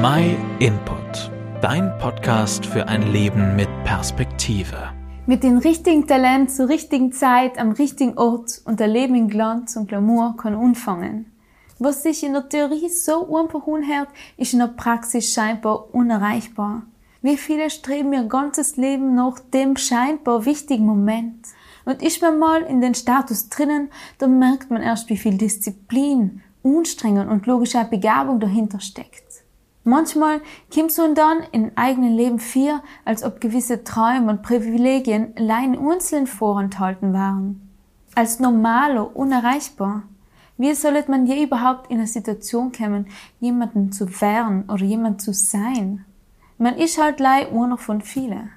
My Input, dein Podcast für ein Leben mit Perspektive. Mit dem richtigen Talent zur richtigen Zeit am richtigen Ort und der Leben in Glanz und Glamour kann anfangen. Was sich in der Theorie so einfach anhört, ist in der Praxis scheinbar unerreichbar. Wie viele streben ihr ganzes Leben nach dem scheinbar wichtigen Moment? Und ist man mal in den Status drinnen, dann merkt man erst, wie viel Disziplin, Anstrengung und logische Begabung dahinter steckt. Manchmal kommt so dann im eigenen Leben vier, als ob gewisse Träume und Privilegien allein einzeln vorenthalten waren. Als normaler, unerreichbar. Wie sollte man je überhaupt in eine Situation kommen, jemanden zu werden oder jemand zu sein? Man ist halt lei einer von vielen.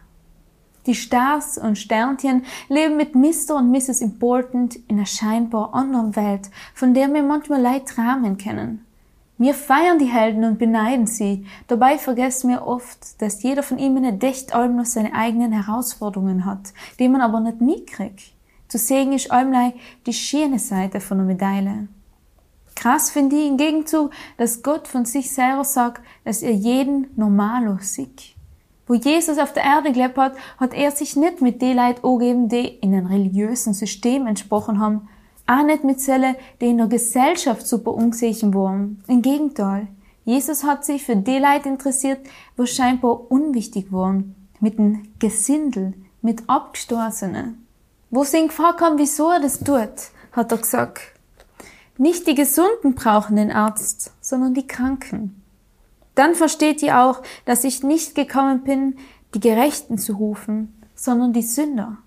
Die Stars und Sternchen leben mit Mr. und Mrs. Important in einer scheinbar anderen Welt, von der wir manchmal leid träumen können. Wir feiern die Helden und beneiden sie. Dabei vergessen wir oft, dass jeder von ihnen echt allem seine eigenen Herausforderungen hat, die man aber nicht mitkriegt. Zu sehen ist allem die schöne Seite von der Medaille. Krass finde ich im Gegenzug, dass Gott von sich selber sagt, dass er jeden normalo sieht. Wo Jesus auf der Erde gelebt hat, hat er sich nicht mit den Leuten angegeben, die in einem religiösen System entsprochen haben, auch nicht mit Zellen, die in der Gesellschaft super ungesehen waren. Im Gegenteil. Jesus hat sich für die Leute interessiert, wo scheinbar unwichtig waren. Mit dem Gesindel, mit Abgestoßenen. Wo sie ihn gefragt haben, wieso er das tut, hat er gesagt, nicht die Gesunden brauchen den Arzt, sondern die Kranken. Dann versteht ihr auch, dass ich nicht gekommen bin, die Gerechten zu rufen, sondern die Sünder.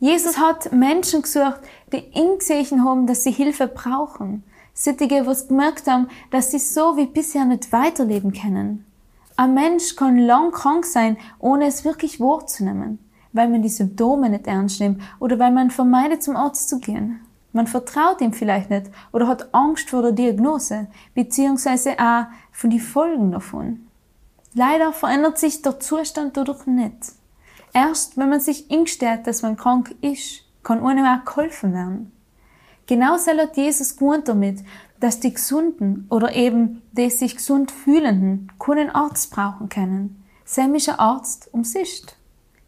Jesus hat Menschen gesucht, die ihn gesehen haben, dass sie Hilfe brauchen. Sittige, was gemerkt haben, dass sie so wie bisher nicht weiterleben können. Ein Mensch kann lang krank sein, ohne es wirklich wahrzunehmen, weil man die Symptome nicht ernst nimmt oder weil man vermeidet, zum Arzt zu gehen. Man vertraut ihm vielleicht nicht oder hat Angst vor der Diagnose, beziehungsweise auch von den Folgen davon. Leider verändert sich der Zustand dadurch nicht. Erst wenn man sich ingesteht, dass man krank ist, kann einem auch geholfen werden. Genauso hat Jesus gewohnt damit, dass die Gesunden oder eben die sich gesund fühlenden keinen Arzt brauchen können. Ein Arzt um sich.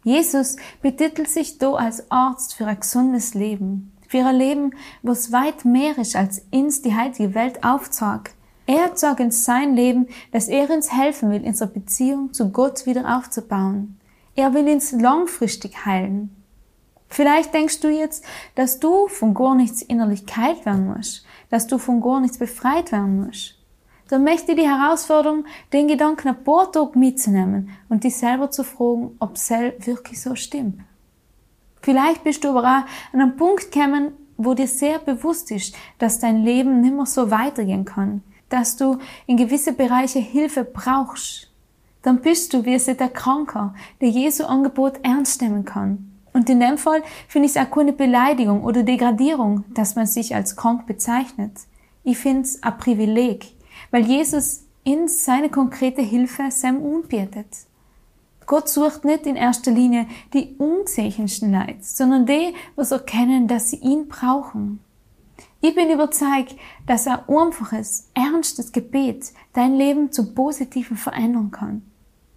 Jesus betitelt sich da als Arzt für ein gesundes Leben für ein Leben, was weit mehr ist, als uns die heutige Welt aufzeigt. Er sagt in sein Leben, dass er uns helfen will, unsere Beziehung zu Gott wieder aufzubauen. Er will uns langfristig heilen. Vielleicht denkst du jetzt, dass du von gar nichts innerlich geheilt werden musst, dass du von gar nichts befreit werden musst. Dann möchte ich die Herausforderung, den Gedanken ein paar Tage mitzunehmen und dich selber zu fragen, ob es wirklich so stimmt. Vielleicht bist du aber auch an einem Punkt gekommen, wo dir sehr bewusst ist, dass dein Leben nicht mehr so weitergehen kann, dass du in gewisse Bereiche Hilfe brauchst. Dann bist du wie es der Kranker, der Jesu Angebot ernst nehmen kann. Und in dem Fall finde ich es auch keine Beleidigung oder Degradierung, dass man sich als krank bezeichnet. Ich finde es ein Privileg, weil Jesus in seine konkrete Hilfe seinem unbietet. Gott sucht nicht in erster Linie die ungesehensten Leute, sondern die, was erkennen, dass sie ihn brauchen. Ich bin überzeugt, dass ein einfaches, ernstes Gebet dein Leben zum Positiven verändern kann.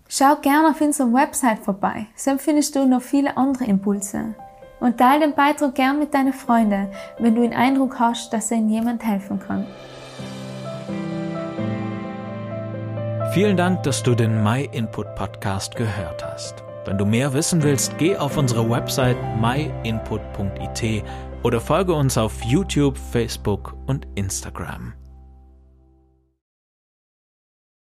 Schau gerne auf unserer Website vorbei, so findest du noch viele andere Impulse. Und teile den Beitrag gern mit deinen Freunden, wenn du den Eindruck hast, dass ihnen jemand helfen kann. Vielen Dank, dass du den My Input Podcast gehört hast. Wenn du mehr wissen willst, geh auf unsere Website myinput.it oder folge uns auf YouTube, Facebook und Instagram.